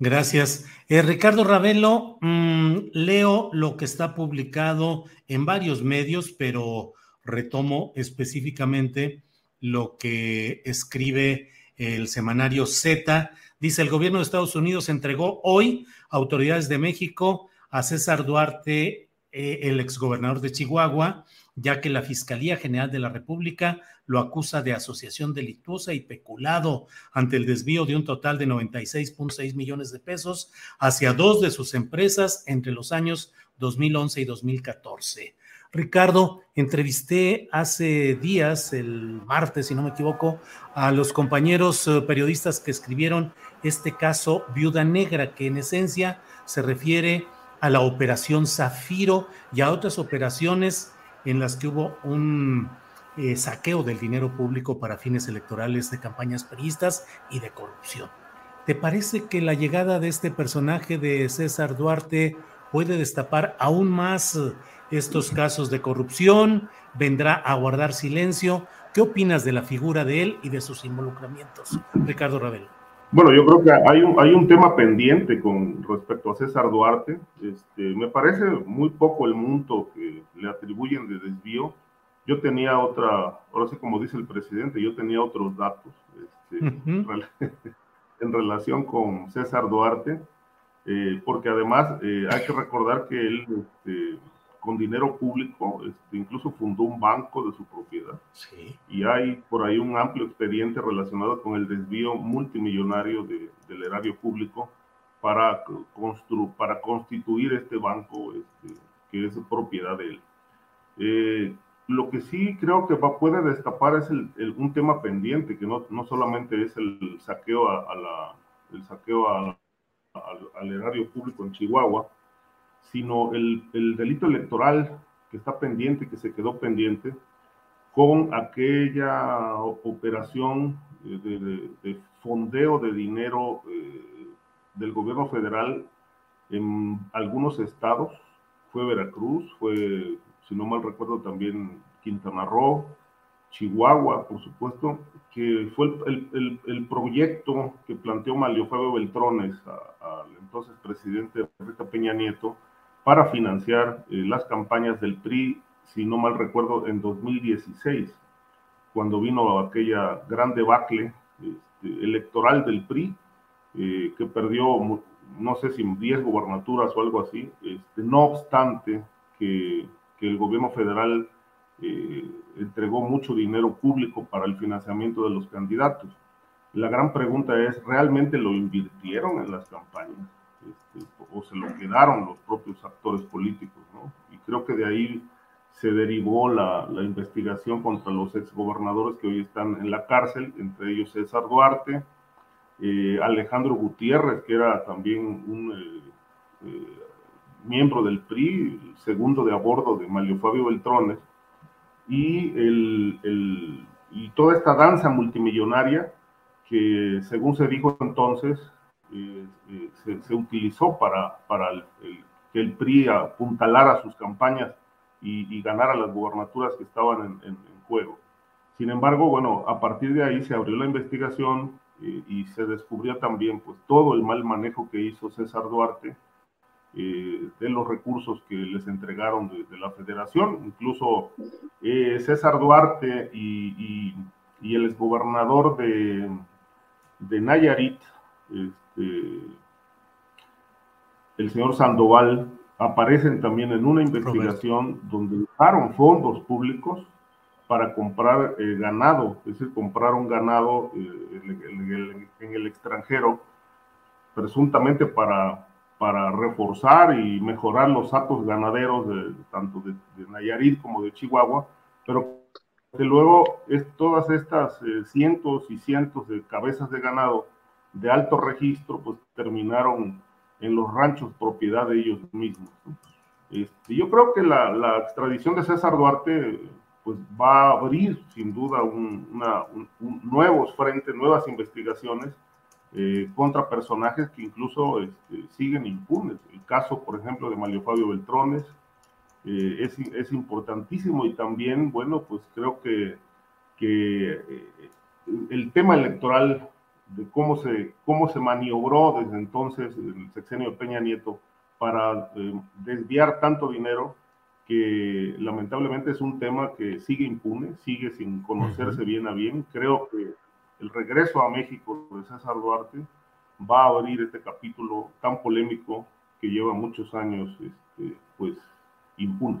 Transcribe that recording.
Gracias. Eh, Ricardo Ravelo, mm, leo lo que está publicado en varios medios, pero retomo específicamente lo que escribe el semanario Z. Dice, el gobierno de Estados Unidos entregó hoy a autoridades de México a César Duarte, eh, el exgobernador de Chihuahua, ya que la Fiscalía General de la República lo acusa de asociación delictuosa y peculado ante el desvío de un total de 96.6 millones de pesos hacia dos de sus empresas entre los años 2011 y 2014. Ricardo, entrevisté hace días, el martes, si no me equivoco, a los compañeros eh, periodistas que escribieron este caso Viuda Negra, que en esencia se refiere a la operación Zafiro y a otras operaciones en las que hubo un eh, saqueo del dinero público para fines electorales de campañas peristas y de corrupción. ¿Te parece que la llegada de este personaje de César Duarte puede destapar aún más eh, estos casos de corrupción? ¿Vendrá a guardar silencio? ¿Qué opinas de la figura de él y de sus involucramientos, Ricardo Ravel? Bueno, yo creo que hay un, hay un tema pendiente con respecto a César Duarte. Este, me parece muy poco el monto que le atribuyen de desvío. Yo tenía otra, ahora sí como dice el presidente, yo tenía otros datos este, en relación con César Duarte, eh, porque además eh, hay que recordar que él este, con dinero público, este, incluso fundó un banco de su propiedad. Y hay por ahí un amplio expediente relacionado con el desvío multimillonario del erario público para, constru para constituir este banco este, que es propiedad de él. Eh, lo que sí creo que va, puede destapar es el, un tema pendiente, que no, no solamente es el saqueo, a, la, el saqueo al, al erario público en Chihuahua, sino el, el, delito electoral que está pendiente, que se quedó pendiente, con aquella operación de, de, fondeo de dinero eh, del gobierno federal en algunos estados, fue Veracruz, fue, si no mal recuerdo, también Quintana Roo, Chihuahua, por supuesto, que fue el, el, el proyecto que planteó Mario Fabio Beltrones al entonces presidente Rita Peña Nieto, para financiar eh, las campañas del PRI, si no mal recuerdo, en 2016, cuando vino aquella gran debacle este, electoral del PRI, eh, que perdió, no sé si 10 gobernaturas o algo así, este, no obstante que, que, el gobierno federal eh, entregó mucho dinero público para el financiamiento de los candidatos. La gran pregunta es, ¿realmente lo invirtieron en las campañas? Este, o se lo quedaron los propios actores políticos, ¿no? Y creo que de ahí se derivó la, la investigación contra los exgobernadores que hoy están en la cárcel, entre ellos César Duarte, eh, Alejandro Gutiérrez, que era también un eh, eh, miembro del PRI, segundo de a de Mario Fabio Beltrones, y, el, el, y toda esta danza multimillonaria que, según se dijo entonces, eh, se, se, utilizó para, para el, el, que el PRI apuntalara sus campañas y, y ganara las gubernaturas que estaban en, juego. Sin embargo, bueno, a partir de ahí se abrió la investigación eh, y se descubrió también pues todo el mal manejo que hizo César Duarte eh, de los recursos que les entregaron de, la federación. Incluso eh, César Duarte y, el exgobernador de, de Nayarit, este, el señor Sandoval, aparecen también en una investigación donde usaron fondos públicos para comprar eh, ganado, es decir, comprar un ganado en, el, extranjero, presuntamente para para reforzar y mejorar los datos ganaderos de, tanto de, Nayarit como de Chihuahua, pero que luego es, todas estas eh, cientos y cientos de cabezas de ganado de alto registro, pues terminaron en los ranchos propiedad de ellos mismos. Este, yo creo que la, extradición de César Duarte pues va a abrir sin duda nuevos frentes, nuevas investigaciones eh, contra personajes que incluso este, siguen impunes. El caso, por ejemplo, de Mario Fabio Beltrones eh, es, es, importantísimo y también, bueno, pues creo que, que eh, el tema electoral de cómo se, cómo se maniobró desde entonces el sexenio de Peña Nieto para desviar tanto dinero que lamentablemente es un tema que sigue impune, sigue sin conocerse bien a bien. Creo que el regreso a México de César Duarte va a abrir este capítulo tan polémico que lleva muchos años este, pues impune.